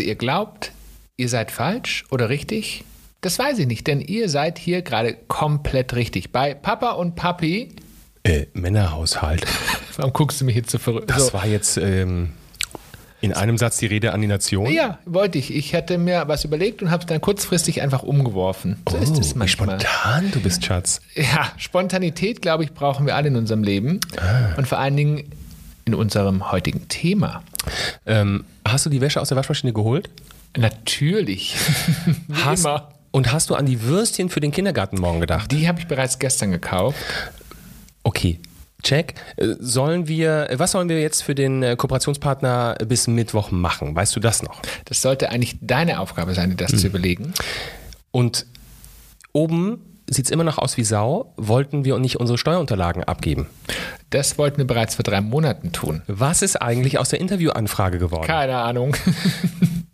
Also ihr glaubt, ihr seid falsch oder richtig? Das weiß ich nicht, denn ihr seid hier gerade komplett richtig. Bei Papa und Papi. Äh, Männerhaushalt. Warum guckst du mich jetzt so verrückt? Das so. war jetzt ähm, in einem Satz die Rede an die Nation. Ja, wollte ich. Ich hatte mir was überlegt und habe es dann kurzfristig einfach umgeworfen. So ist es Oh, wie manchmal. spontan du bist, Schatz. Ja, Spontanität, glaube ich, brauchen wir alle in unserem Leben. Ah. Und vor allen Dingen in unserem heutigen Thema. Ähm, hast du die Wäsche aus der Waschmaschine geholt? Natürlich. Hast, immer. und hast du an die Würstchen für den Kindergarten morgen gedacht? Die habe ich bereits gestern gekauft. Okay. Check. Äh, Sollen wir, äh, was sollen wir jetzt für den äh, Kooperationspartner bis Mittwoch machen? Weißt du das noch? Das sollte eigentlich deine Aufgabe sein, dir das zu überlegen. Und oben sieht es immer noch aus wie Sau. Wollten wir nicht unsere Steuerunterlagen abgeben? Das wollten wir bereits vor drei Monaten tun. Was ist eigentlich aus der Interviewanfrage geworden? Keine Ahnung.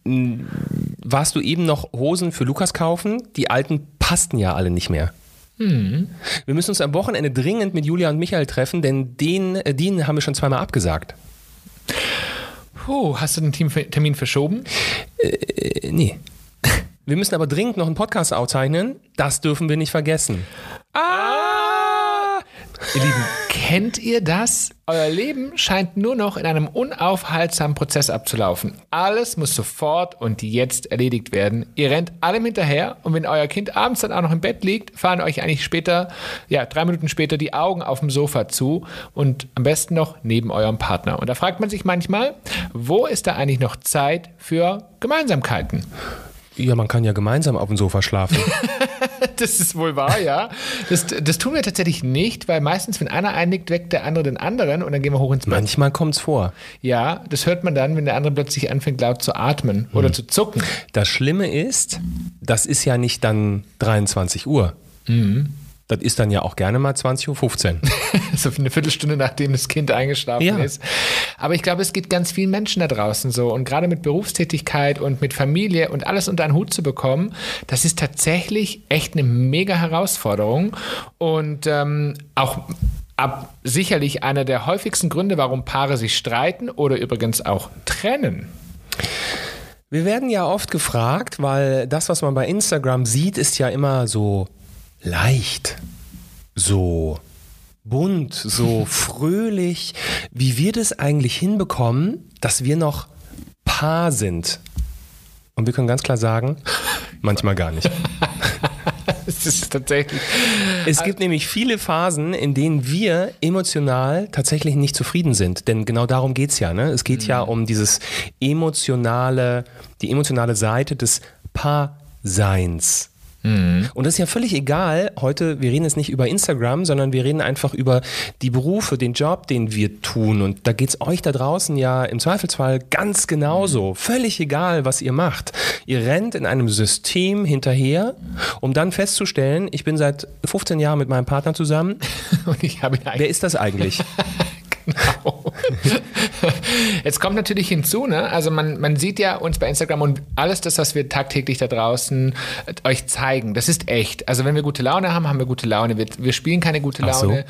Warst du eben noch Hosen für Lukas kaufen? Die alten passten ja alle nicht mehr. Wir müssen uns am Wochenende dringend mit Julia und Michael treffen, denn den, äh, den haben wir schon zweimal abgesagt. Puh, hast du den Termin verschoben? Äh, nee. Wir müssen aber dringend noch einen Podcast aufzeichnen. Das dürfen wir nicht vergessen. Ah! Ihr Lieben, kennt ihr das? Euer Leben scheint nur noch in einem unaufhaltsamen Prozess abzulaufen. Alles muss sofort und jetzt erledigt werden. Ihr rennt allem hinterher und wenn euer Kind abends dann auch noch im Bett liegt, fahren euch eigentlich später, ja, drei Minuten später die Augen auf dem Sofa zu und am besten noch neben eurem Partner. Und da fragt man sich manchmal, wo ist da eigentlich noch Zeit für Gemeinsamkeiten? Ja, man kann ja gemeinsam auf dem Sofa schlafen. Das ist wohl wahr, ja. Das, das tun wir tatsächlich nicht, weil meistens, wenn einer einnickt, weckt der andere den anderen und dann gehen wir hoch ins Bett. Manchmal kommt's vor. Ja, das hört man dann, wenn der andere plötzlich anfängt laut zu atmen oder zu zucken. Das Schlimme ist, das ist ja nicht dann 23 Uhr. Das ist dann ja auch gerne mal 20.15 Uhr. so eine Viertelstunde nachdem das Kind eingeschlafen Ja. ist. Aber ich glaube, es geht ganz vielen Menschen da draußen so. Und gerade mit Berufstätigkeit und mit Familie und alles unter einen Hut zu bekommen, das ist tatsächlich echt eine mega Herausforderung. Und ähm, auch ab, sicherlich einer der häufigsten Gründe, warum Paare sich streiten oder übrigens auch trennen. Wir werden ja oft gefragt, weil das, was man bei Instagram sieht, ist ja immer so leicht, so bunt, so fröhlich, wie wir das eigentlich hinbekommen, dass wir noch Paar sind. Und wir können ganz klar sagen, manchmal gar nicht. Es ist tatsächlich. Es gibt nämlich viele Phasen, in denen wir emotional tatsächlich nicht zufrieden sind. Denn genau darum geht's ja. Ne? Es geht ja um dieses emotionale, die emotionale Seite des Paarseins. Und das ist ja völlig egal. Heute, wir reden jetzt nicht über Instagram, sondern wir reden einfach über die Berufe, den Job, den wir tun. Und da geht's euch da draußen ja im Zweifelsfall ganz genauso. Völlig egal, was ihr macht. Ihr rennt in einem System hinterher, um dann festzustellen, ich bin seit 15 Jahren mit meinem Partner zusammen. Und ich habe Wer ist das eigentlich? Genau. Jetzt kommt natürlich hinzu, ne? Also man, man sieht ja uns bei Instagram und alles das, was wir tagtäglich da draußen äh, euch zeigen, das ist echt. Also wenn wir gute Laune haben, haben wir gute Laune. Wir, wir spielen keine gute Ach so. Laune.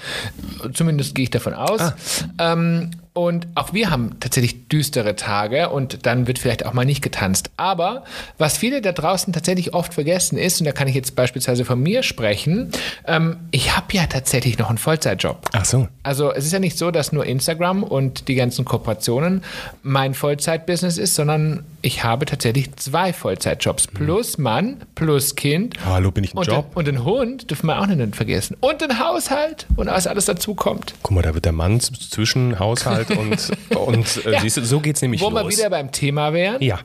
Zumindest gehe ich davon aus. Ah. Ähm, und auch wir haben tatsächlich düstere Tage und dann wird vielleicht auch mal nicht getanzt. Aber was viele da draußen tatsächlich oft vergessen ist, und da kann ich jetzt beispielsweise von mir sprechen, ähm, ich habe ja tatsächlich noch einen Vollzeitjob. Ach so. Also es ist ja nicht so, dass nur Instagram und die ganzen Kooperationen mein Vollzeitbusiness ist, sondern ich habe tatsächlich zwei Vollzeitjobs. Plus Mann, plus Kind. Hallo, bin ich ein Und, Job? Den, und den Hund dürfen wir auch nicht vergessen. Und den Haushalt und was alles dazu kommt. Guck mal, da wird der Mann zwischen Haushalt und, und äh, Ja. siehst du, so geht's nämlich Wo los. wir wieder beim Thema wären, ja.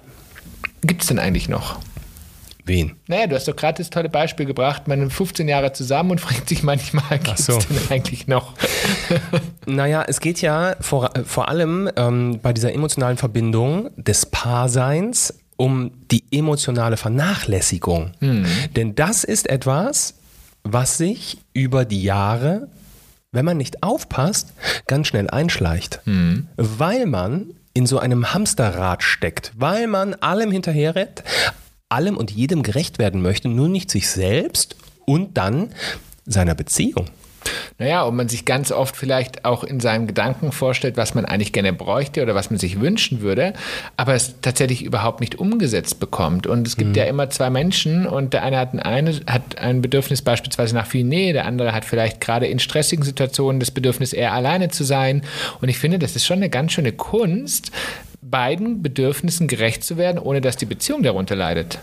gibt es denn eigentlich noch? Wen? Naja, du hast doch gerade das tolle Beispiel gebracht, man ist 15 Jahre zusammen und fragt sich manchmal, gibt es so. denn eigentlich noch? Naja, es geht ja vor, äh, vor allem ähm, bei dieser emotionalen Verbindung des Paarseins um die emotionale Vernachlässigung. Denn das ist etwas, was sich über die Jahre, wenn man nicht aufpasst, ganz schnell einschleicht. Weil man in so einem Hamsterrad steckt, weil man allem hinterherrennt, allem und jedem gerecht werden möchte, nur nicht sich selbst und dann seiner Beziehung. Naja, und man sich ganz oft vielleicht auch in seinen Gedanken vorstellt, was man eigentlich gerne bräuchte oder was man sich wünschen würde, aber es tatsächlich überhaupt nicht umgesetzt bekommt. Und es gibt mhm. ja immer zwei Menschen und der eine hat, eine hat ein Bedürfnis beispielsweise nach viel Nähe, der andere hat vielleicht gerade in stressigen Situationen das Bedürfnis, eher alleine zu sein. Und ich finde, das ist schon eine ganz schöne Kunst, beiden Bedürfnissen gerecht zu werden, ohne dass die Beziehung darunter leidet.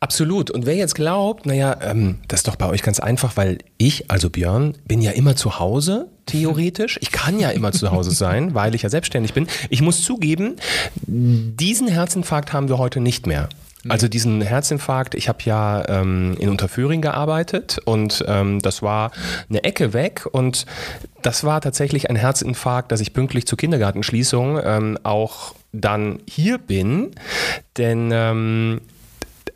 Absolut. Und wer jetzt glaubt, naja, ähm, das ist doch bei euch ganz einfach, weil ich, also Björn, bin ja immer zu Hause, theoretisch. Ich kann ja immer zu Hause sein, weil ich ja selbstständig bin. Ich muss zugeben, diesen Herzinfarkt haben wir heute nicht mehr. Also diesen Herzinfarkt, ich habe ja ähm, in Unterföhring gearbeitet und ähm, das war eine Ecke weg und das war tatsächlich ein Herzinfarkt, dass ich pünktlich zur Kindergartenschließung ähm, auch dann hier bin, denn ähm,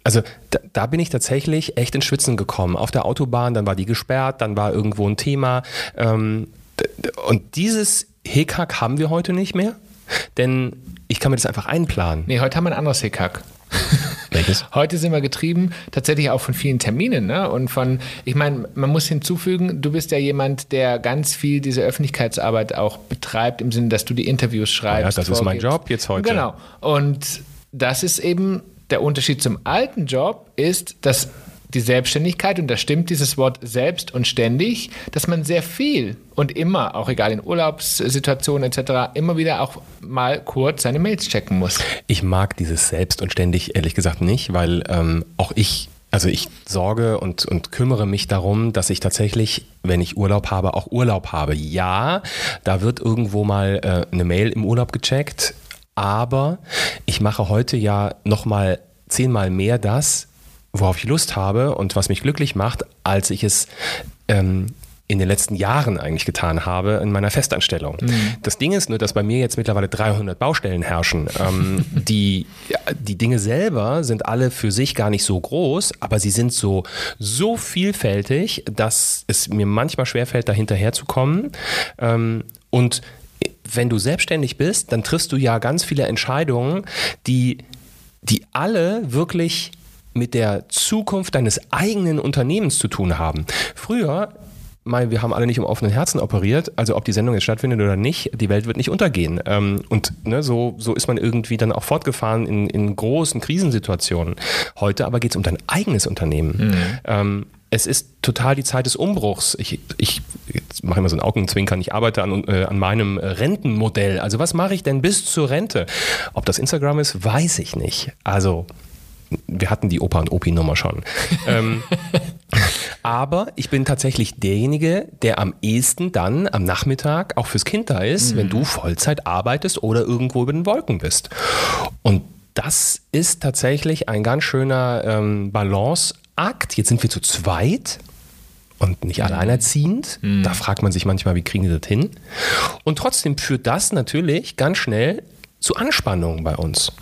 also da, da, bin ich tatsächlich echt ins Schwitzen gekommen. Auf der Autobahn, dann war die gesperrt, dann war irgendwo ein Thema. Ähm, und dieses Hickhack haben wir heute nicht mehr, denn ich kann mir das einfach einplanen. Nee, heute haben wir ein anderes Hickhack. Welches? Heute sind wir getrieben tatsächlich auch von vielen Terminen ne? und von, ich meine, man muss hinzufügen, du bist ja jemand, der ganz viel diese Öffentlichkeitsarbeit auch betreibt, im Sinne, dass du die Interviews schreibst. Ja, das vorgibst. ist mein Job jetzt heute. Genau. Und das ist eben der Unterschied zum alten Job ist, dass die Selbstständigkeit, und da stimmt dieses Wort selbst und ständig, dass man sehr viel und immer, auch egal in Urlaubssituationen etc., immer wieder auch mal kurz seine Mails checken muss. Ich mag dieses selbst und ständig ehrlich gesagt nicht, weil ähm, auch ich also ich sorge und, und kümmere mich darum, dass ich tatsächlich, wenn ich Urlaub habe, auch Urlaub habe. Ja, da wird irgendwo mal äh, eine Mail im Urlaub gecheckt, aber ich mache heute ja nochmal zehnmal mehr das, worauf ich Lust habe und was mich glücklich macht, als ich es ähm, in den letzten Jahren eigentlich getan habe in meiner Festanstellung. Mhm. Das Ding ist nur, dass bei mir jetzt mittlerweile 300 Baustellen herrschen. Ähm, die, die Dinge selber sind alle für sich gar nicht so groß, aber sie sind so, so vielfältig, dass es mir manchmal schwerfällt, da hinterher zu kommen. Ähm, und wenn du selbstständig bist, dann triffst du ja ganz viele Entscheidungen, die, die alle wirklich mit der Zukunft deines eigenen Unternehmens zu tun haben. Früher mal, wir haben alle nicht im offenen Herzen operiert, also ob die Sendung jetzt stattfindet oder nicht, die Welt wird nicht untergehen. Ähm, und ne, so, so ist man irgendwie dann auch fortgefahren in, in großen Krisensituationen. Heute aber geht es um dein eigenes Unternehmen. Mhm. Es ist total die Zeit des Umbruchs. Ich, ich jetzt mache immer so ein Augenzwinkern, ich arbeite an, äh, an meinem Rentenmodell. Also was mache ich denn bis zur Rente? Ob das Instagram ist, weiß ich nicht. Also wir hatten die Opa und Opi-Nummer schon. ähm, aber ich bin tatsächlich derjenige, der am ehesten dann am Nachmittag auch fürs Kind da ist, mhm. wenn du Vollzeit arbeitest oder irgendwo über den Wolken bist. Und das ist tatsächlich ein ganz schöner ähm, Balance Akt, jetzt sind wir zu zweit und nicht mhm. alleinerziehend. Mhm. Da fragt man sich manchmal, wie kriegen die das hin? Und trotzdem führt das natürlich ganz schnell zu Anspannungen bei uns.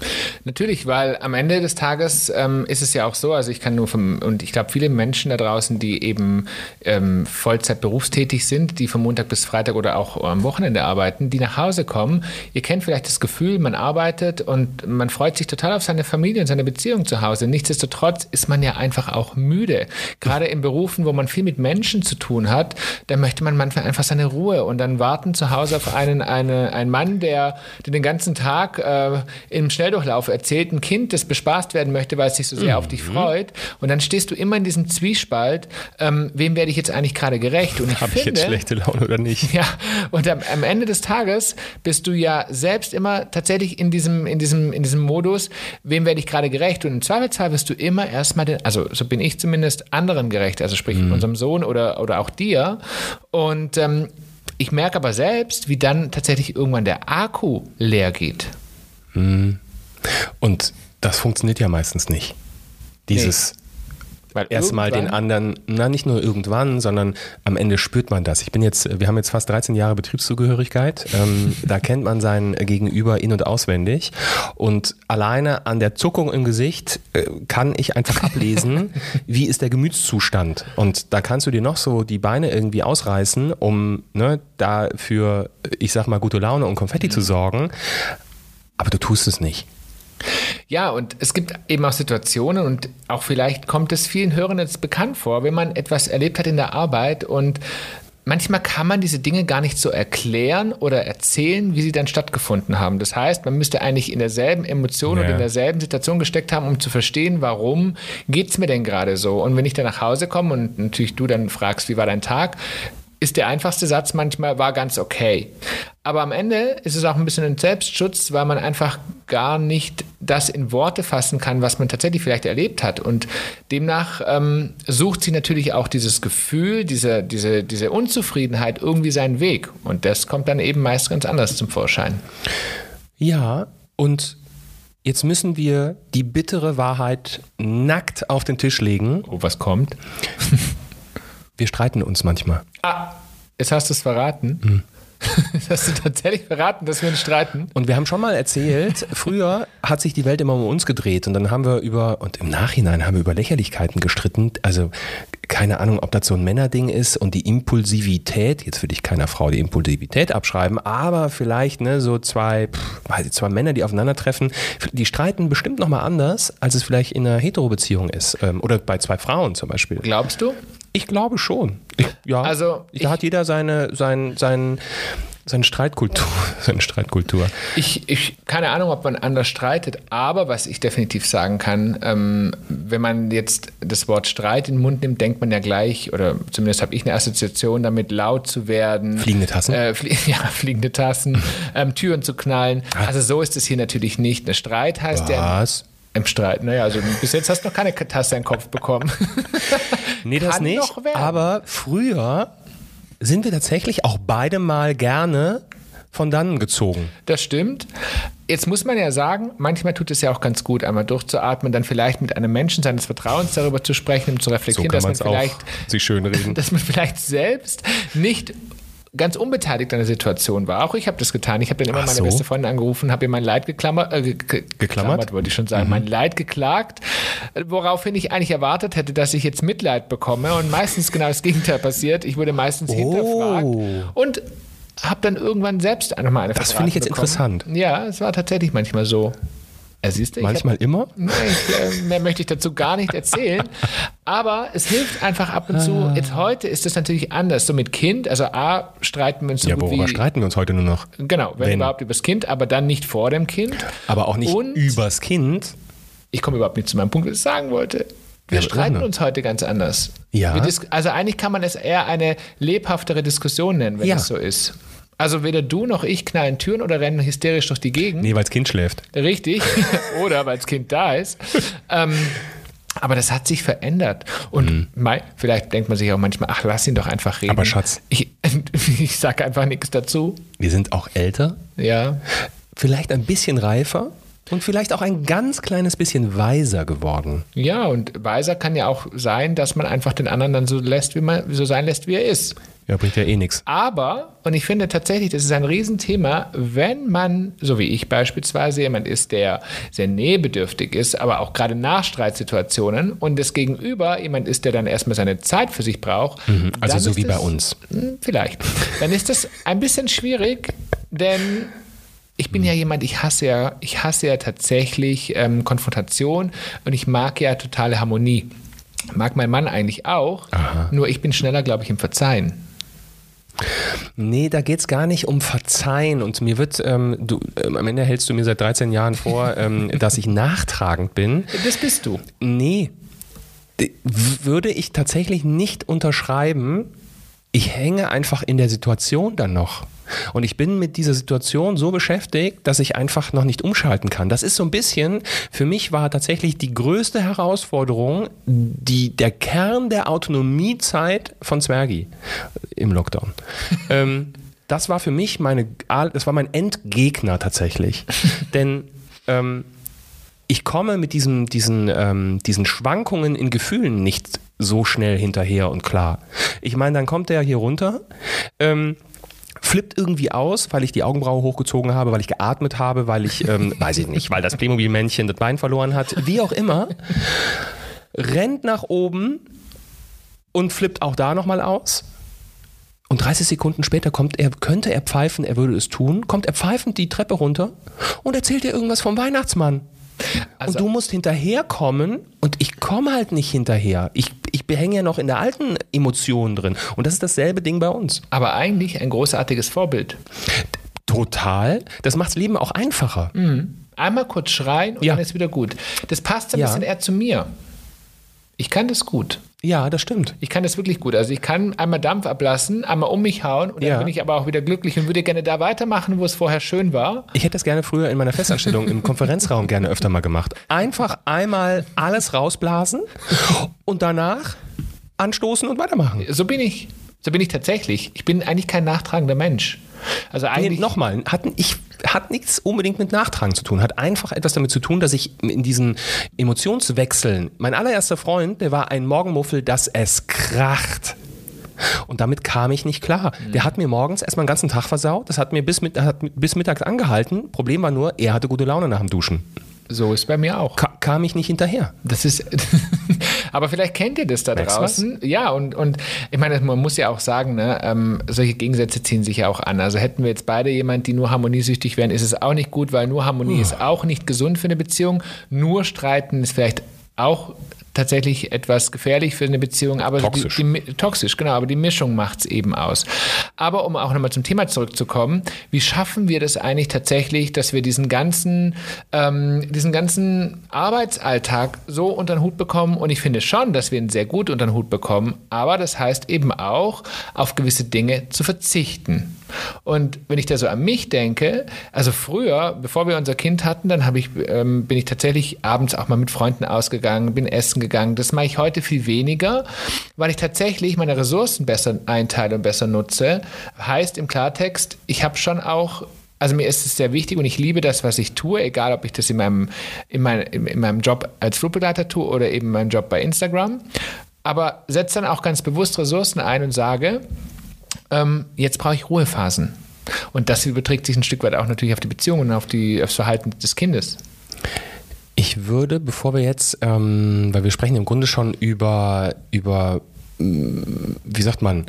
Natürlich, weil am Ende des Tages ähm, ist es ja auch so, also ich kann nur vom, und ich glaube, viele Menschen da draußen, die eben ähm, Vollzeit berufstätig sind, die von Montag bis Freitag oder auch am Wochenende arbeiten, die nach Hause kommen, ihr kennt vielleicht das Gefühl, man arbeitet und man freut sich total auf seine Familie und seine Beziehung zu Hause. Nichtsdestotrotz ist man ja einfach auch müde. Gerade in Berufen, wo man viel mit Menschen zu tun hat, da möchte man manchmal einfach seine Ruhe und dann warten zu Hause auf einen, eine, einen Mann, der, der den ganzen Tag Tag äh, im Schnelldurchlauf erzählt, ein Kind, das bespaßt werden möchte, weil es sich so sehr mhm. auf dich mhm. freut. Und dann stehst du immer in diesem Zwiespalt, ähm, wem werde ich jetzt eigentlich gerade gerecht? Und ich Habe ich jetzt schlechte Laune oder nicht? Ja, und am, am, Ende des Tages bist du ja selbst immer tatsächlich in diesem, in diesem, in diesem Modus, wem werde ich gerade gerecht? Und im Zweifelsfall wirst du immer erstmal den, also so bin ich zumindest, anderen gerecht, also sprich mhm. unserem Sohn oder, oder auch dir. Und ähm, ich merke aber selbst, wie dann tatsächlich irgendwann der Akku leer geht. Hm. Und das funktioniert ja meistens nicht. Dieses, nee. Weil erstmal den anderen, na nicht nur irgendwann, sondern am Ende spürt man das. Ich bin jetzt, wir haben jetzt fast 13 Jahre Betriebszugehörigkeit. Ähm, da kennt man sein Gegenüber in- und auswendig. Und alleine an der Zuckung im Gesicht äh, kann ich einfach ablesen, wie ist der Gemütszustand. Und da kannst du dir noch so die Beine irgendwie ausreißen, um ne, da für, ich sag mal, gute Laune und Konfetti mhm. zu sorgen. Aber du tust es nicht. Ja, und es gibt eben auch Situationen und auch vielleicht kommt es vielen Hörern jetzt bekannt vor, wenn man etwas erlebt hat in der Arbeit und manchmal kann man diese Dinge gar nicht so erklären oder erzählen, wie sie dann stattgefunden haben. Das heißt, man müsste eigentlich in derselben Emotion Ja. und in derselben Situation gesteckt haben, um zu verstehen, warum geht's mir denn gerade so. Und wenn ich dann nach Hause komme und natürlich du dann fragst, wie war dein Tag, ist der einfachste Satz manchmal, war ganz okay. Aber am Ende ist es auch ein bisschen ein Selbstschutz, weil man einfach gar nicht das in Worte fassen kann, was man tatsächlich vielleicht erlebt hat. Und demnach ähm, sucht sie natürlich auch dieses Gefühl, diese, diese, diese Unzufriedenheit irgendwie seinen Weg. Und das kommt dann eben meist ganz anders zum Vorschein. Ja, und jetzt müssen wir die bittere Wahrheit nackt auf den Tisch legen. Oh, was kommt? Wir streiten uns manchmal. Ah, jetzt hast du es verraten. Hm. Jetzt hast du tatsächlich verraten, dass wir uns streiten. Und wir haben schon mal erzählt, früher hat sich die Welt immer um uns gedreht und dann haben wir über, und im Nachhinein haben wir über Lächerlichkeiten gestritten. Also keine Ahnung, ob das so ein Männerding ist und die Impulsivität, jetzt will ich keiner Frau die Impulsivität abschreiben, aber vielleicht ne, so zwei, pff, weiß ich, zwei Männer, die aufeinandertreffen, die streiten bestimmt nochmal anders, als es vielleicht in einer Hetero-Beziehung ist. Ähm, Oder bei zwei Frauen zum Beispiel. Glaubst du? Ich glaube schon. Ich, ja, Also, da hat jeder seine, sein, sein, seine Streitkultur. Seine Streitkultur. Ich, ich, keine Ahnung, ob man anders streitet, aber was ich definitiv sagen kann, ähm, wenn man jetzt das Wort Streit in den Mund nimmt, denkt man ja gleich, oder zumindest habe ich eine Assoziation damit, laut zu werden. Fliegende Tassen? Äh, flie ja, fliegende Tassen, ähm, Türen zu knallen. Also so ist es hier natürlich nicht. Ein Streit heißt ja Was? Im Streit, naja, also bis jetzt hast du noch keine Tasse in den Kopf bekommen. Nee, das Kann nicht. Aber früher sind wir tatsächlich auch beide mal gerne von dannen gezogen. Das stimmt. Jetzt muss man ja sagen, manchmal tut es ja auch ganz gut, einmal durchzuatmen, dann vielleicht mit einem Menschen seines Vertrauens darüber zu sprechen, um zu So reflektieren, kann dass man vielleicht sich schön reden. dass man vielleicht selbst nicht ganz unbeteiligt an der Situation war. Auch ich habe das getan. Ich habe dann immer Ach meine so. beste Freundin angerufen, habe ihr mein Leid geklammert, äh, ge ge geklammert, wollte ich schon Mhm. sagen, mein Leid geklagt, woraufhin ich eigentlich erwartet hätte, dass ich jetzt Mitleid bekomme und meistens genau das Gegenteil passiert. Ich wurde meistens hinterfragt und habe dann irgendwann selbst einfach mal eine Das finde ich jetzt bekommen. Ja, es war tatsächlich manchmal so. Ja, siehst du, ich hab- Manchmal immer. Nee, ich, äh, mehr möchte ich dazu gar nicht erzählen. Aber es hilft einfach ab und Ah. zu. Jetzt heute ist es natürlich anders. So mit Kind, also A, streiten wir uns so Ja, worüber wie. streiten wir uns heute nur noch? Genau, wenn, Wenn. überhaupt übers Kind, aber dann nicht vor dem Kind. Aber auch nicht Und- übers Kind. Ich komme überhaupt nicht zu meinem Punkt, was ich sagen wollte. Wir Ja, streiten uns heute ganz anders. Ja. Also eigentlich kann man es eher eine lebhaftere Diskussion nennen, wenn Ja. es so ist. Also weder du noch ich knallen Türen oder rennen hysterisch durch die Gegend. Nee, weil das Kind schläft. Richtig. Oder weil das Kind da ist. ähm, aber das hat sich verändert. Und mei, vielleicht denkt man sich auch manchmal, ach, lass ihn doch einfach reden. Mhm. Aber Schatz. Ich, ich sage einfach nichts dazu. Wir sind auch älter, Ja. vielleicht ein bisschen reifer und vielleicht auch ein ganz kleines bisschen weiser geworden. Ja, und weiser kann ja auch sein, dass man einfach den anderen dann so lässt, wie man, so sein lässt, wie er ist. Ja, bringt ja eh nichts. Aber, und ich finde tatsächlich, das ist ein Riesenthema, wenn man, so wie ich beispielsweise, jemand ist, der sehr nähebedürftig ist, aber auch gerade nach Streitsituationen und das Gegenüber jemand ist, der dann erstmal seine Zeit für sich braucht. Also dann so wie bei das- uns. Hm, Vielleicht. Dann ist das ein bisschen schwierig, denn ich bin ja jemand, ich hasse ja, ich hasse ja tatsächlich ähm, Konfrontation und ich mag ja totale Harmonie. Mag mein Mann eigentlich auch, nur ich bin schneller, glaube ich, im Verzeihen. Nee, da geht's gar nicht um Verzeihen. Und mir wird, ähm, du, ähm, am Ende hältst du mir seit 13 Jahren vor, ähm, dass ich nachtragend bin. Das bist du. Nee, würde ich tatsächlich nicht unterschreiben. Ich hänge einfach in der Situation dann noch. Und ich bin mit dieser Situation so beschäftigt, dass ich einfach noch nicht umschalten kann. Das ist so ein bisschen, für mich war tatsächlich die größte Herausforderung, die, der Kern der Autonomiezeit von Zwergi im Lockdown. ähm, das war für mich meine, das war mein Endgegner tatsächlich. Denn ähm, ich komme mit diesem, diesen, ähm, diesen Schwankungen in Gefühlen nicht so schnell hinterher und klar. Ich meine, dann kommt der hier runter, ähm, flippt irgendwie aus, weil ich die Augenbraue hochgezogen habe, weil ich geatmet habe, weil ich, ähm, weiß ich nicht, weil das Playmobil-Männchen das Bein verloren hat, wie auch immer, rennt nach oben und flippt auch da nochmal aus. Und 30 Sekunden später kommt er, könnte er pfeifen, er würde es tun, kommt er pfeifend die Treppe runter und erzählt dir irgendwas vom Weihnachtsmann. Also- und du musst hinterherkommen und ich komme halt nicht hinterher. Ich, ich behänge ja noch in der alten Emotion drin. Und das ist dasselbe Ding bei uns. Aber eigentlich ein großartiges Vorbild. Total. Das macht das Leben auch einfacher. Einmal kurz schreien und Ja. dann ist wieder gut. Das passt ein Ja. bisschen eher zu mir. Ich kann das gut. Ja, das stimmt. Ich kann das wirklich gut. Also ich kann einmal Dampf ablassen, einmal um mich hauen und dann Ja. bin ich aber auch wieder glücklich und würde gerne da weitermachen, wo es vorher schön war. Ich hätte das gerne früher in meiner Festanstellung im Konferenzraum gerne öfter mal gemacht. Einfach einmal alles rausblasen und danach anstoßen und weitermachen. So bin ich. So bin ich tatsächlich. Ich bin eigentlich kein nachtragender Mensch. Also Nee, eigentlich nochmal, hat, ich, hat nichts unbedingt mit Nachtragen zu tun, hat einfach etwas damit zu tun, dass ich in diesen Emotionswechseln, mein allererster Freund, der war ein Morgenmuffel, dass es kracht. Und damit kam ich nicht klar. Der hat mir morgens erstmal den ganzen Tag versaut, das hat mir bis, mit, hat bis mittags angehalten. Problem war nur, er hatte gute Laune nach dem Duschen. So ist bei mir auch. Ka kam ich nicht hinterher. Das ist, aber vielleicht kennt ihr das da Merkst draußen. Ja, und, und ich meine, man muss ja auch sagen, ne, ähm, solche Gegensätze ziehen sich ja auch an. Also hätten wir jetzt beide jemand, die nur harmoniesüchtig wären, ist es auch nicht gut, weil nur Harmonie ist auch nicht gesund für eine Beziehung. Nur streiten ist vielleicht auch tatsächlich etwas gefährlich für eine Beziehung, aber Toxisch. Die, die, toxisch, genau, aber die Mischung macht es eben aus. Aber um auch nochmal zum Thema zurückzukommen, wie schaffen wir das eigentlich tatsächlich, dass wir diesen ganzen, ähm, diesen ganzen Arbeitsalltag so unter den Hut bekommen? Und ich finde schon, dass wir ihn sehr gut unter den Hut bekommen, aber das heißt eben auch, auf gewisse Dinge zu verzichten. Und wenn ich da so an mich denke, also früher, bevor wir unser Kind hatten, dann ich, ähm, bin ich tatsächlich abends auch mal mit Freunden ausgegangen, bin essen gegangen. Das mache ich heute viel weniger, weil ich tatsächlich meine Ressourcen besser einteile und besser nutze. Heißt im Klartext, ich habe schon auch also mir ist es sehr wichtig und ich liebe das, was ich tue, egal ob ich das in meinem, in mein, in, in meinem Job als Flugbegleiter tue oder eben meinem Job bei Instagram. Aber setze dann auch ganz bewusst Ressourcen ein und sage, ähm, jetzt brauche ich Ruhephasen. Und das überträgt sich ein Stück weit auch natürlich auf die Beziehungen auf die, aufs Verhalten des Kindes. Ich würde, bevor wir jetzt, ähm, weil wir sprechen im Grunde schon über, über mm, wie sagt man,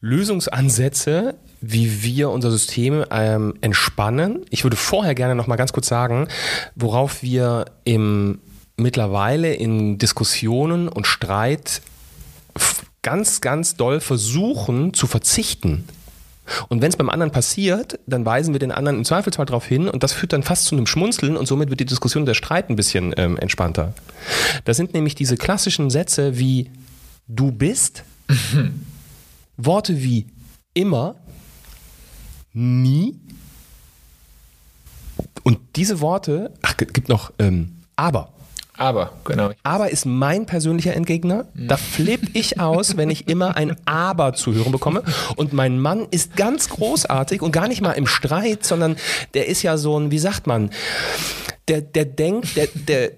Lösungsansätze, wie wir unser System ähm, entspannen. Ich würde vorher gerne noch mal ganz kurz sagen, worauf wir im mittlerweile in Diskussionen und Streit ganz, ganz doll versuchen zu verzichten. Und wenn es beim anderen passiert, dann weisen wir den anderen im Zweifelsfall darauf hin und das führt dann fast zu einem Schmunzeln und somit wird die Diskussion der Streit ein bisschen ähm, entspannter. Das sind nämlich diese klassischen Sätze wie du bist, Worte wie immer, nie und diese Worte, ach, gibt noch ähm, aber. Aber, genau. Aber ist mein persönlicher Entgegner. Da flippe ich aus, wenn ich immer ein Aber zu hören bekomme. Und mein Mann ist ganz großartig und gar nicht mal im Streit, sondern der ist ja so ein, wie sagt man, der, der denkt, der, der,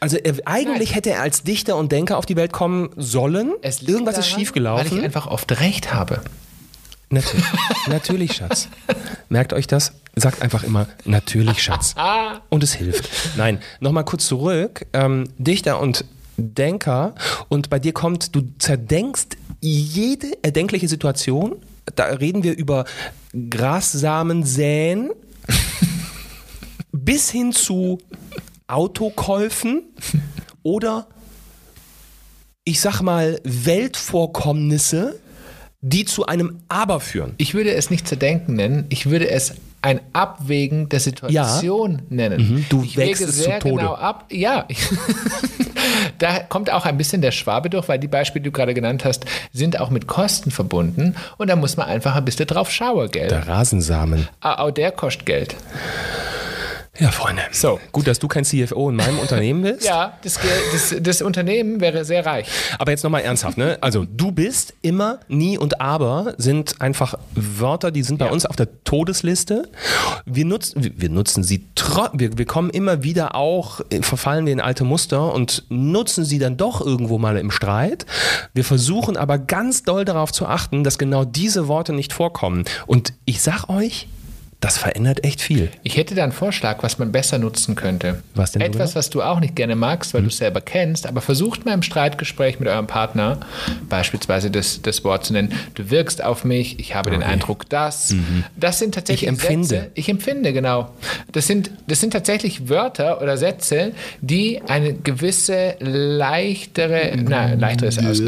also er, eigentlich hätte er als Dichter und Denker auf die Welt kommen sollen. Irgendwas ist daran, Weil schiefgelaufen. ich einfach oft recht habe. Natürlich, natürlich, Schatz. Merkt euch das? Sagt einfach immer, natürlich, Schatz. Und es hilft. Nein, nochmal kurz zurück. Ähm, Dichter und Denker. Und bei dir kommt, du zerdenkst jede erdenkliche Situation. Da reden wir über Grassamen säen bis hin zu Autokäufen oder ich sag mal Weltvorkommnisse, die zu einem Aber führen. Ich würde es nicht zerdenken nennen, ich würde es ein Abwägen der Situation nennen. Mhm, du ich wägst wäge es zu Tode. genau ab. Ja, da kommt auch ein bisschen der Schwabe durch, weil die Beispiele, die du gerade genannt hast, sind auch mit Kosten verbunden und da muss man einfach ein bisschen drauf schauen, gell? Der Rasensamen. Ah, Auch der kostet Geld. Ja, Freunde. So. Gut, dass du kein CFO in meinem Unternehmen bist. Ja, das, das, das Unternehmen wäre sehr reich. Aber jetzt nochmal ernsthaft, ne? Also, du bist, immer, nie und aber sind einfach Wörter, die sind bei Ja. uns auf der Todesliste. Wir nutzen, wir- nutzen sie, wir, wir kommen immer wieder auch, äh, verfallen wir in alte Muster und nutzen sie dann doch irgendwo mal im Streit. Wir versuchen aber ganz doll darauf zu achten, dass genau diese Worte nicht vorkommen. Und ich sag euch, das verändert echt viel. Ich hätte da einen Vorschlag, was man besser nutzen könnte. Was denn, Etwas, was du auch nicht gerne magst, weil du es selber kennst, aber versucht mal im Streitgespräch mit eurem Partner beispielsweise das, das Wort zu nennen. Du wirkst auf mich, ich habe den Eindruck, dass. Das sind tatsächlich Ich empfinde. Sätze. Ich empfinde, genau. Das sind, das sind tatsächlich Wörter oder Sätze, die eine gewisse leichtere, nein, leichteres aus.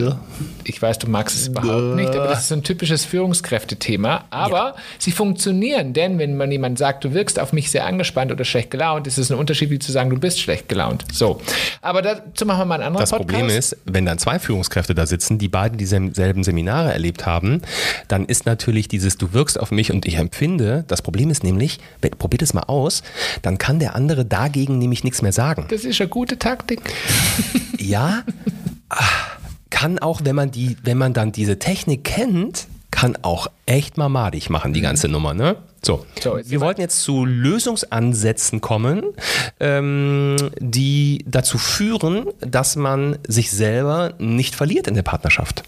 Ich weiß, du magst es überhaupt nicht, aber das ist so ein typisches Führungskräftethema. Aber sie funktionieren, denn wenn man jemand sagt, du wirkst auf mich sehr angespannt oder schlecht gelaunt, ist es ein Unterschied, wie zu sagen, du bist schlecht gelaunt. So. Aber dazu machen wir mal einen anderen Das Podcast. Problem ist, wenn dann zwei Führungskräfte da sitzen, die beide dieselben Seminare erlebt haben, dann ist natürlich dieses Du wirkst auf mich und ich empfinde. Das Problem ist nämlich, probiert es mal aus, dann kann der andere dagegen nämlich nichts mehr sagen. das ist eine gute Taktik. Ja, ah, kann auch, wenn man die, wenn man dann diese Technik kennt, kann auch echt mal madig machen, die ganze Nummer, ne? So, So, wir- wollten jetzt zu Lösungsansätzen kommen, ähm, die dazu führen, dass man sich selber nicht verliert in der Partnerschaft.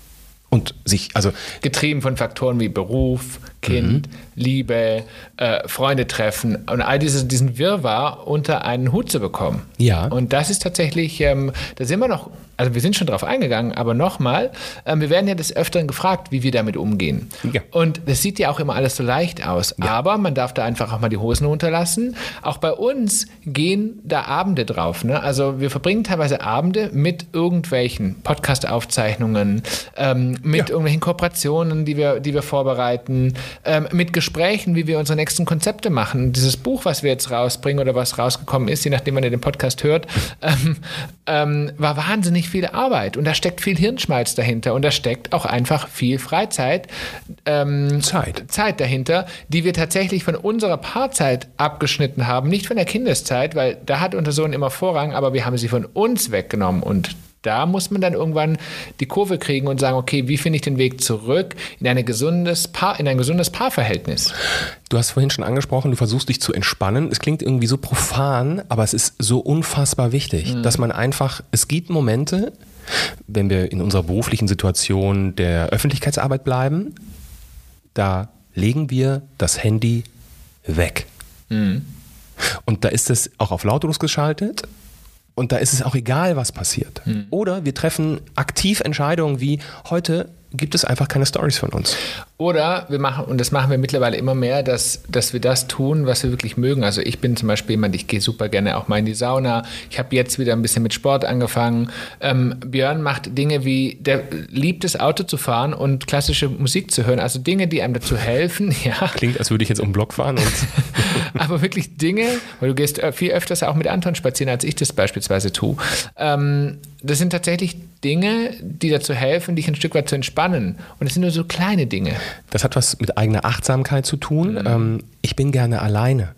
Und sich, also Getrieben von Faktoren wie Beruf, Kind, Mhm. Liebe, äh, Freunde treffen und all dieses, diesen Wirrwarr unter einen Hut zu bekommen. Ja. Und das ist tatsächlich, ähm, da sind wir noch, also wir sind schon drauf eingegangen, aber nochmal, ähm, wir werden ja des Öfteren gefragt, wie wir damit umgehen. Ja. Und das sieht ja auch immer alles so leicht aus. Aber man darf da einfach auch mal die Hosen runterlassen. Auch bei uns gehen da Abende drauf. Ne? Also wir verbringen teilweise Abende mit irgendwelchen Podcast-Aufzeichnungen, ähm, mit Ja. irgendwelchen Kooperationen, die wir, die wir vorbereiten, ähm, mit Gesprächen, wie wir unsere nächsten Konzepte machen. Dieses Buch, was wir jetzt rausbringen oder was rausgekommen ist, je nachdem, wann ihr den Podcast hört, ähm, ähm, war wahnsinnig viel Arbeit. Und da steckt viel Hirnschmalz dahinter. Und da steckt auch einfach viel Freizeit. Ähm, Zeit. Zeit dahinter, die wir tatsächlich von unserer Paarzeit abgeschnitten haben, nicht von der Kindeszeit, weil da hat unser Sohn immer Vorrang, aber wir haben sie von uns weggenommen und da muss man dann irgendwann die Kurve kriegen und sagen, okay, wie finde ich den Weg zurück in, eine gesundes Paar, in ein gesundes Paarverhältnis? Du hast vorhin schon angesprochen, du versuchst dich zu entspannen. Es klingt irgendwie so profan, aber es ist so unfassbar wichtig, dass man einfach, es gibt Momente, wenn wir in unserer beruflichen Situation der Öffentlichkeitsarbeit bleiben, da legen wir das Handy weg. Und da ist es auch auf lautlos geschaltet. Und da ist es auch egal, was passiert. Oder wir treffen aktiv Entscheidungen wie heute gibt es einfach keine Stories von uns. Oder wir machen, und das machen wir mittlerweile immer mehr, dass, dass wir das tun, was wir wirklich mögen. Also ich bin zum Beispiel jemand, ich gehe super gerne auch mal in die Sauna. Ich habe jetzt wieder ein bisschen mit Sport angefangen. Ähm, Björn macht Dinge wie, der liebt es, Auto zu fahren und klassische Musik zu hören. Also Dinge, die einem dazu helfen, ja. Klingt, als würde ich jetzt um den Block fahren und Aber wirklich Dinge, weil du gehst viel öfters auch mit Anton spazieren, als ich das beispielsweise tue. Ähm, das sind tatsächlich Dinge, die dazu helfen, dich ein Stück weit zu entspannen. Und es sind nur so kleine Dinge. Das hat was mit eigener Achtsamkeit zu tun. Ähm, ich bin gerne alleine.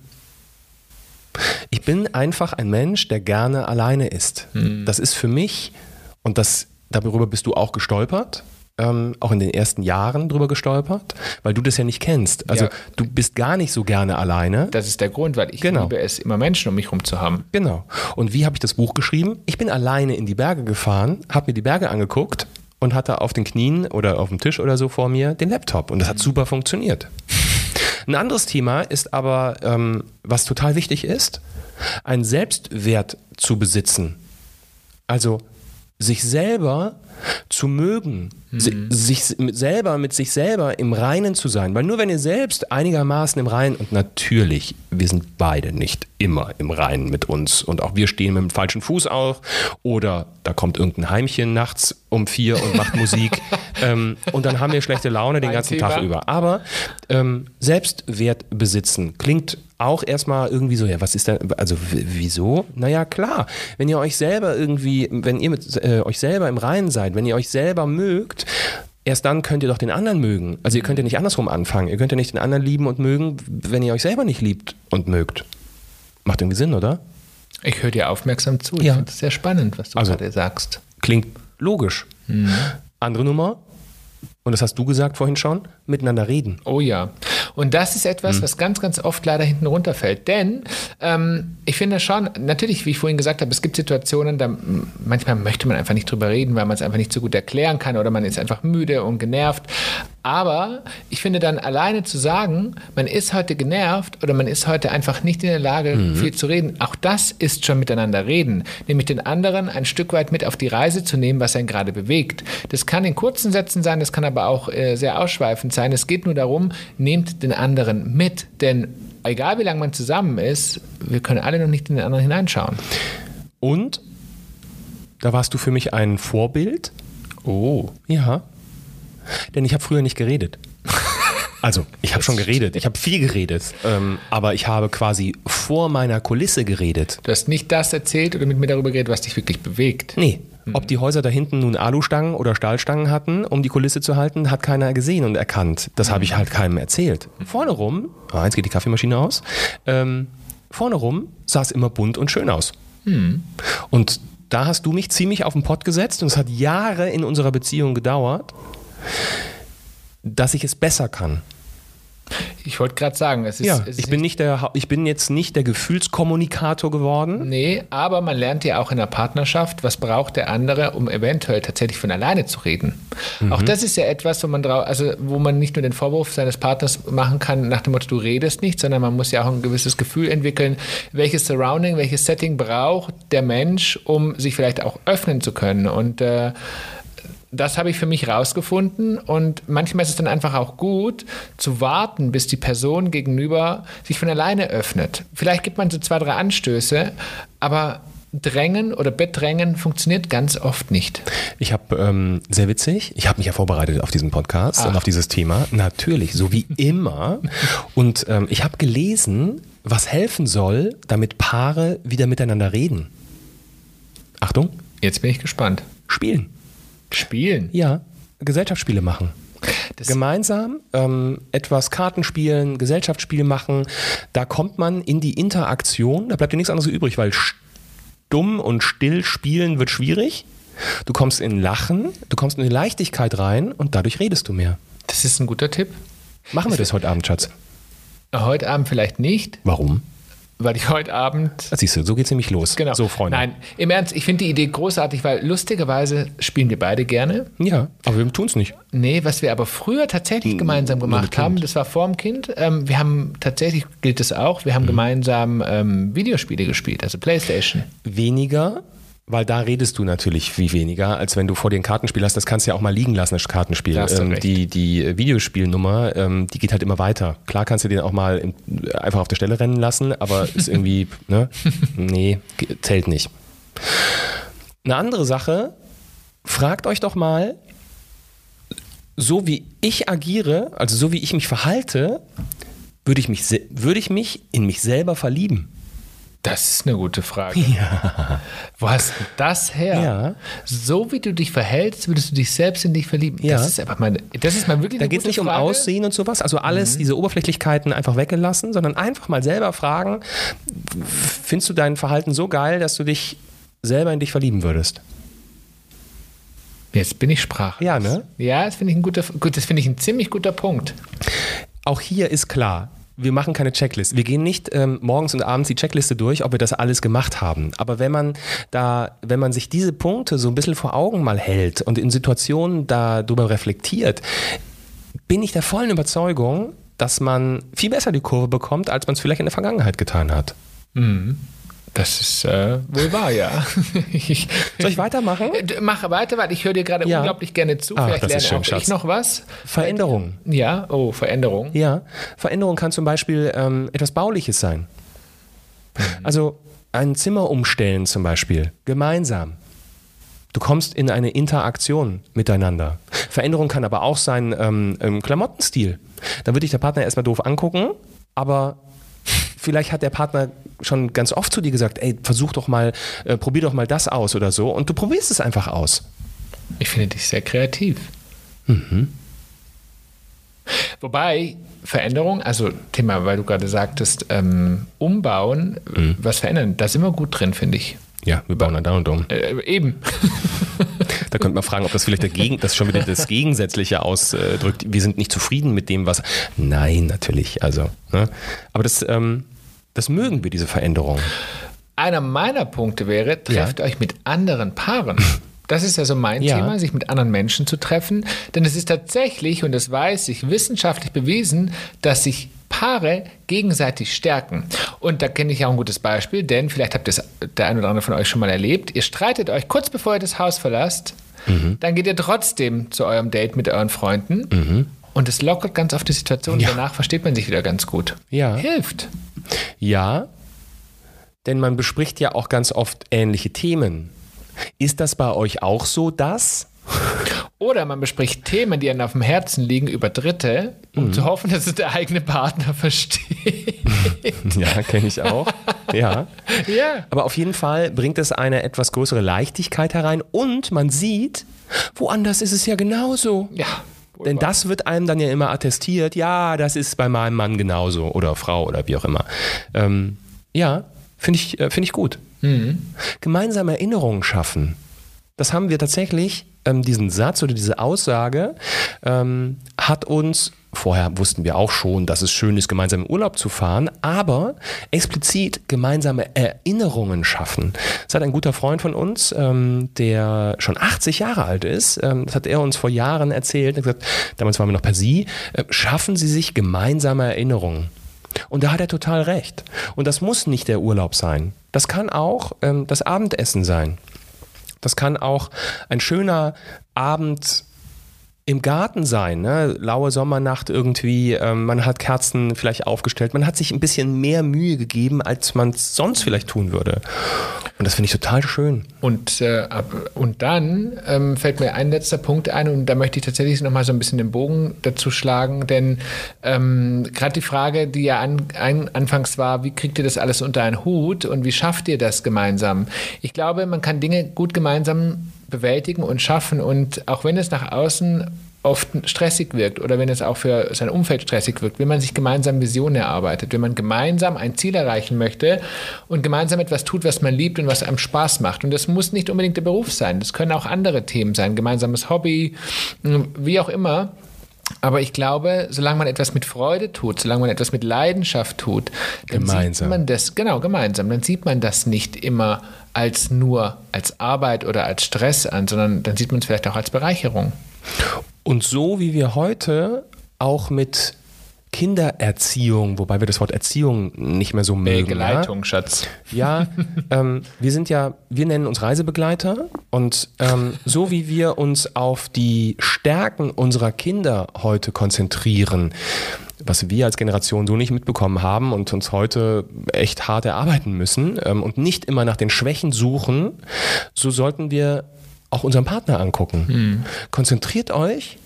Ich bin einfach ein Mensch, der gerne alleine ist. Das ist für mich, und das, darüber bist du auch gestolpert, ähm, auch in den ersten Jahren drüber gestolpert, weil du das ja nicht kennst. Also Ja. du bist gar nicht so gerne alleine. Das ist der Grund, weil ich Genau. liebe es, immer Menschen um mich herum zu haben. Genau. Und wie habe ich das Buch geschrieben? Ich bin alleine in die Berge gefahren, habe mir die Berge angeguckt und hatte auf den Knien oder auf dem Tisch oder so vor mir den Laptop. Und das hat super funktioniert. Ein anderes Thema ist aber, ähm, was total wichtig ist, einen Selbstwert zu besitzen. Also sich selber zu mögen, si- sich mit selber mit sich selber im Reinen zu sein. Weil nur wenn ihr selbst einigermaßen im Reinen, und natürlich, wir sind beide nicht immer im Reinen mit uns und auch wir stehen mit dem falschen Fuß auf oder da kommt irgendein Heimchen nachts um vier und macht Musik ähm, und dann haben wir schlechte Laune den ganzen Thema. Tag über. Aber ähm, Selbstwert besitzen klingt auch erstmal irgendwie so, ja, was ist da, also wieso? Naja, klar, wenn ihr euch selber irgendwie, wenn ihr mit äh, euch selber im Reinen seid, wenn ihr euch selber mögt, erst dann könnt ihr doch den anderen mögen. Also ihr könnt ja nicht andersrum anfangen. Ihr könnt ja nicht den anderen lieben und mögen, wenn ihr euch selber nicht liebt und mögt. Macht irgendwie Sinn, oder? Ich höre dir aufmerksam zu. Ich Ja. finde es sehr spannend, was du Also- gerade sagst. Klingt logisch. Andere Nummer, und das hast du gesagt vorhin schon, miteinander reden. Oh ja. Und das ist etwas, Hm. was ganz, ganz oft leider hinten runterfällt. Denn ähm, ich finde schon, natürlich, wie ich vorhin gesagt habe, es gibt Situationen, da manchmal möchte man einfach nicht drüber reden, weil man es einfach nicht so gut erklären kann oder man ist einfach müde und genervt. Aber ich finde dann alleine zu sagen, man ist heute genervt oder man ist heute einfach nicht in der Lage, Mhm. viel zu reden, auch das ist schon miteinander reden. Nämlich den anderen ein Stück weit mit auf die Reise zu nehmen, was einen gerade bewegt. Das kann in kurzen Sätzen sein, das kann aber auch äh, sehr ausschweifend sein. Es geht nur darum, nehmt den anderen mit. Denn egal wie lange man zusammen ist, wir können alle noch nicht in den anderen hineinschauen. Und da warst du für mich ein Vorbild. Oh. Ja. Denn ich habe früher nicht geredet. Also, ich habe schon geredet, ich habe viel geredet, ähm, aber ich habe quasi vor meiner Kulisse geredet. Du hast nicht das erzählt oder mit mir darüber geredet, was dich wirklich bewegt. Nee. Ob die Häuser da hinten nun Alustangen oder Stahlstangen hatten, um die Kulisse zu halten, hat keiner gesehen und erkannt. Das habe ich halt keinem erzählt. Vorne rum, ah, jetzt geht die Kaffeemaschine aus, ähm, vorne rum sah es immer bunt und schön aus. Und da hast du mich ziemlich auf den Pott gesetzt und es hat Jahre in unserer Beziehung gedauert, dass ich es besser kann. Ich wollte gerade sagen, es ist, Ja, es ist ich bin, nicht der, ich bin jetzt nicht der Gefühlskommunikator geworden. Nee, aber man lernt ja auch in der Partnerschaft, was braucht der andere, um eventuell tatsächlich von alleine zu reden. Auch das ist ja etwas, wo man, drau also, wo man nicht nur den Vorwurf seines Partners machen kann, nach dem Motto, du redest nicht, sondern man muss ja auch ein gewisses Gefühl entwickeln, welches Surrounding, welches Setting braucht der Mensch, um sich vielleicht auch öffnen zu können. Und äh, das habe ich für mich rausgefunden und manchmal ist es dann einfach auch gut zu warten, bis die Person gegenüber sich von alleine öffnet. Vielleicht gibt man so zwei, drei Anstöße, aber Drängen oder Bettdrängen funktioniert ganz oft nicht. Ich habe ähm, sehr witzig. Ich habe mich ja vorbereitet auf diesen Podcast Ach. und auf dieses Thema. Natürlich, so wie immer. Und ähm, ich habe gelesen, was helfen soll, damit Paare wieder miteinander reden. Achtung, Jetzt bin ich gespannt. spielen. Spielen. Ja, Gesellschaftsspiele machen. Das- Gemeinsam ähm, etwas Karten spielen, Gesellschaftsspiele machen. Da kommt man in die Interaktion. Da bleibt dir nichts anderes übrig, weil stumm und still spielen wird schwierig. Du kommst in Lachen, du kommst in die Leichtigkeit rein und dadurch redest du mehr. Das ist ein guter Tipp. Machen wir das heute Abend, Schatz. Heute Abend vielleicht nicht, Warum? Weil ich heute Abend Das siehst du, so geht's nämlich los. Genau. So, Freunde. Nein, im Ernst, ich finde die Idee großartig, weil lustigerweise spielen wir beide gerne. Ja, aber wir tun's nicht. Nee, was wir aber früher tatsächlich gemeinsam gemacht haben, das war vorm Kind. Ähm, wir haben tatsächlich, gilt es auch, wir haben gemeinsam ähm, Videospiele gespielt, also Playstation. Weniger, weil da redest du natürlich viel weniger, als wenn du vor dir ein Kartenspiel hast. Das kannst du ja auch mal liegen lassen, das Kartenspiel. Da Ähm, die, die Videospielnummer, ähm, die geht halt immer weiter. Klar kannst du den auch mal im, einfach auf der Stelle rennen lassen, aber ist irgendwie, ne? Nee, zählt nicht. Eine andere Sache, fragt euch doch mal, so wie ich agiere, also so wie ich mich verhalte, würde ich mich, würde ich mich in mich selber verlieben. Das ist eine gute Frage. Ja. Wo hast du das her? Ja. So wie du dich verhältst, würdest du dich selbst in dich verlieben. Ja. Das ist einfach mal, das ist mal wirklich Da geht es nicht um Frage. Aussehen und sowas, also alles, diese Oberflächlichkeiten einfach weggelassen, sondern einfach mal selber fragen, findest du dein Verhalten so geil, dass du dich selber in dich verlieben würdest? Jetzt bin ich sprachlos. Ja, ne? Ja, das finde ich ein guter, gut, das finde ich ein ziemlich guter Punkt. Auch hier ist klar, wir machen keine Checklist. Wir gehen nicht ähm, morgens und abends die Checkliste durch, ob wir das alles gemacht haben. Aber wenn man da, wenn man sich diese Punkte so ein bisschen vor Augen mal hält und in Situationen darüber reflektiert, bin ich der vollen Überzeugung, dass man viel besser die Kurve bekommt, als man es vielleicht in der Vergangenheit getan hat. Das ist äh, wohl wahr, ja. ich, Soll ich weitermachen? Äh, Mach weiter, weil ich höre dir gerade Ja. unglaublich gerne zu. Ach, Vielleicht das lerne schön, auch Schatz. ich noch was. Veränderung. Ja, oh, Veränderung. Ja, Veränderung kann zum Beispiel ähm, etwas Bauliches sein. Also ein Zimmer umstellen zum Beispiel, gemeinsam. Du kommst in eine Interaktion miteinander. Veränderung kann aber auch sein ähm, im Klamottenstil. Da würde dich der Partner erstmal doof angucken, aber vielleicht hat der Partner schon ganz oft zu dir gesagt, ey, versuch doch mal, äh, probier doch mal das aus oder so. Und du probierst es einfach aus. Ich finde dich sehr kreativ. Mhm. Wobei Veränderung, also Thema, weil du gerade sagtest, ähm, umbauen, Mhm. was verändern, da sind wir gut drin, finde ich. Ja, wir bauen dann da und um. Äh, eben. Da könnte man fragen, ob das vielleicht dagegen, das schon wieder das Gegensätzliche ausdrückt. Wir sind nicht zufrieden mit dem, was. Nein, natürlich. Also, ne? Aber das, ähm, das mögen wir, diese Veränderung. Einer meiner Punkte wäre, trefft euch mit anderen Paaren. Das ist ja so mein Ja. Thema, sich mit anderen Menschen zu treffen. Denn es ist tatsächlich, und das weiß ich, wissenschaftlich bewiesen, dass sich Paare gegenseitig stärken. Und da kenne ich auch ein gutes Beispiel, denn vielleicht habt ihr es der ein oder andere von euch schon mal erlebt. Ihr streitet euch kurz bevor ihr das Haus verlasst, dann geht ihr trotzdem zu eurem Date mit euren Freunden. Und es lockert ganz oft die Situation. Ja. Danach versteht man sich wieder ganz gut. Ja. Hilft. Ja, denn man bespricht ja auch ganz oft ähnliche Themen. Ist das bei euch auch so, dass? Oder man bespricht Themen, die einem auf dem Herzen liegen, über Dritte, um zu hoffen, dass es der eigene Partner versteht. Ja, kenne ich auch. ja. ja. Aber auf jeden Fall bringt es eine etwas größere Leichtigkeit herein und man sieht, woanders ist es ja genauso. Ja. Denn das wird einem dann ja immer attestiert, ja, das ist bei meinem Mann genauso oder Frau oder wie auch immer. Ähm, ja, finde ich, äh, finde ich gut. Gemeinsame Erinnerungen schaffen. Das haben wir tatsächlich, ähm, diesen Satz oder diese Aussage ähm, hat uns, vorher wussten wir auch schon, dass es schön ist, gemeinsam in Urlaub zu fahren, aber explizit gemeinsame Erinnerungen schaffen. Das hat ein guter Freund von uns, ähm, der schon 80 Jahre alt ist, ähm, das hat er uns vor Jahren erzählt, er gesagt, damals waren wir noch per Sie, äh, schaffen Sie sich gemeinsame Erinnerungen. Und da hat er total recht. Und das muss nicht der Urlaub sein. Das kann auch ähm, das Abendessen sein. Das kann auch ein schöner Abend im Garten sein, ne? laue Sommernacht irgendwie, ähm, man hat Kerzen vielleicht aufgestellt, man hat sich ein bisschen mehr Mühe gegeben, als man es sonst vielleicht tun würde. Und das finde ich total schön. Und, äh, und dann ähm, fällt mir ein letzter Punkt ein und da möchte ich tatsächlich nochmal so ein bisschen den Bogen dazu schlagen, denn ähm, gerade die Frage, die ja an, ein, anfangs war, wie kriegt ihr das alles unter einen Hut und wie schafft ihr das gemeinsam? Ich glaube, man kann Dinge gut gemeinsam bewältigen und schaffen und auch wenn es nach außen oft stressig wirkt oder wenn es auch für sein Umfeld stressig wirkt, wenn man sich gemeinsam Visionen erarbeitet, wenn man gemeinsam ein Ziel erreichen möchte und gemeinsam etwas tut, was man liebt und was einem Spaß macht. Und das muss nicht unbedingt der Beruf sein, das können auch andere Themen sein, gemeinsames Hobby, wie auch immer. Aber ich glaube, solange man etwas mit Freude tut, solange man etwas mit Leidenschaft tut, dann Gemeinsam. sieht man das, genau, gemeinsam, dann sieht man das nicht immer als nur als Arbeit oder als Stress an, sondern dann sieht man es vielleicht auch als Bereicherung. Und so wie wir heute auch mit Kindererziehung, wobei wir das Wort Erziehung nicht mehr so mögen. Begleitung, Schatz. Ja, ähm, wir sind ja, wir nennen uns Reisebegleiter und ähm, so wie wir uns auf die Stärken unserer Kinder heute konzentrieren, was wir als Generation so nicht mitbekommen haben und uns heute echt hart erarbeiten müssen ähm, und nicht immer nach den Schwächen suchen, so sollten wir auch unseren Partner angucken. Konzentriert euch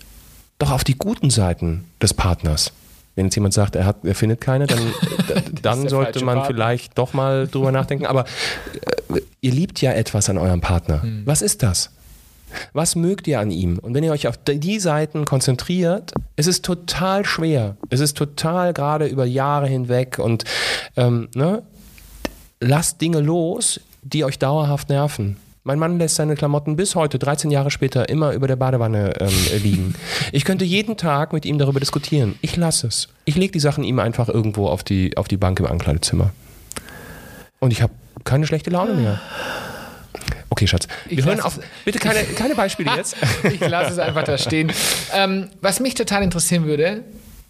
doch auf die guten Seiten des Partners. Wenn jetzt jemand sagt, er, hat, er findet keine, dann, dann sollte man Partner. vielleicht doch mal drüber nachdenken. Aber äh, ihr liebt ja etwas an eurem Partner. Was ist das? Was mögt ihr an ihm? Und wenn ihr euch auf die Seiten konzentriert, es ist total schwer. Es ist total gerade über Jahre hinweg und ähm, ne, lasst Dinge los, die euch dauerhaft nerven. Mein Mann lässt seine Klamotten bis heute, 13 Jahre später, immer über der Badewanne ähm, liegen. Ich könnte jeden Tag mit ihm darüber diskutieren. Ich lasse es. Ich lege die Sachen ihm einfach irgendwo auf die, auf die Bank im Ankleidezimmer. Und ich habe keine schlechte Laune mehr. Okay, Schatz. Wir Ich hören auf. Bitte keine, keine Beispiele jetzt. Ich lasse es einfach da stehen. Ähm, was mich total interessieren würde,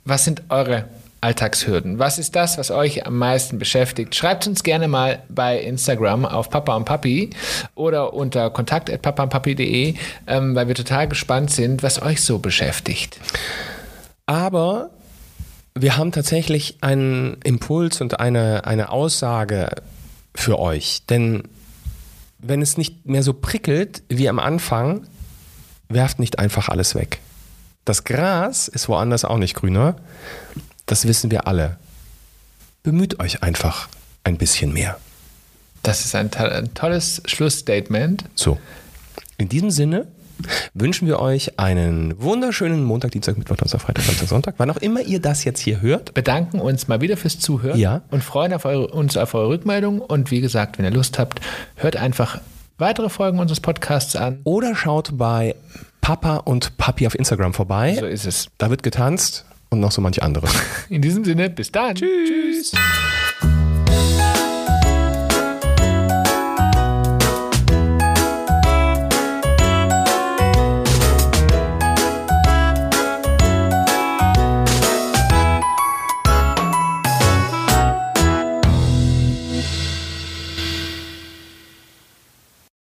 was sind eure Alltagshürden? Was ist das, was euch am meisten beschäftigt? Schreibt uns gerne mal bei Instagram auf Papa und Papi oder unter kontakt.papaundpapi.de, ähm, weil wir total gespannt sind, was euch so beschäftigt. Aber wir haben tatsächlich einen Impuls und eine, eine Aussage für euch. Denn wenn es nicht mehr so prickelt wie am Anfang, werft nicht einfach alles weg. Das Gras ist woanders auch nicht grüner. Das wissen wir alle. Bemüht euch einfach ein bisschen mehr. Das ist ein, to ein tolles Schlussstatement. So, in diesem Sinne wünschen wir euch einen wunderschönen Montag, Dienstag, Mittwoch, Donnerstag, Freitag, Samstag, Sonntag, wann auch immer ihr das jetzt hier hört. bedanken uns mal wieder fürs Zuhören Ja. und freuen auf eure, uns auf eure Rückmeldung. Und wie gesagt, wenn ihr Lust habt, hört einfach weitere Folgen unseres Podcasts an. Oder schaut bei Papa und Papi auf Instagram vorbei. So ist es. Da wird getanzt und noch so manch anderes. In diesem Sinne, bis dann. Tschüss.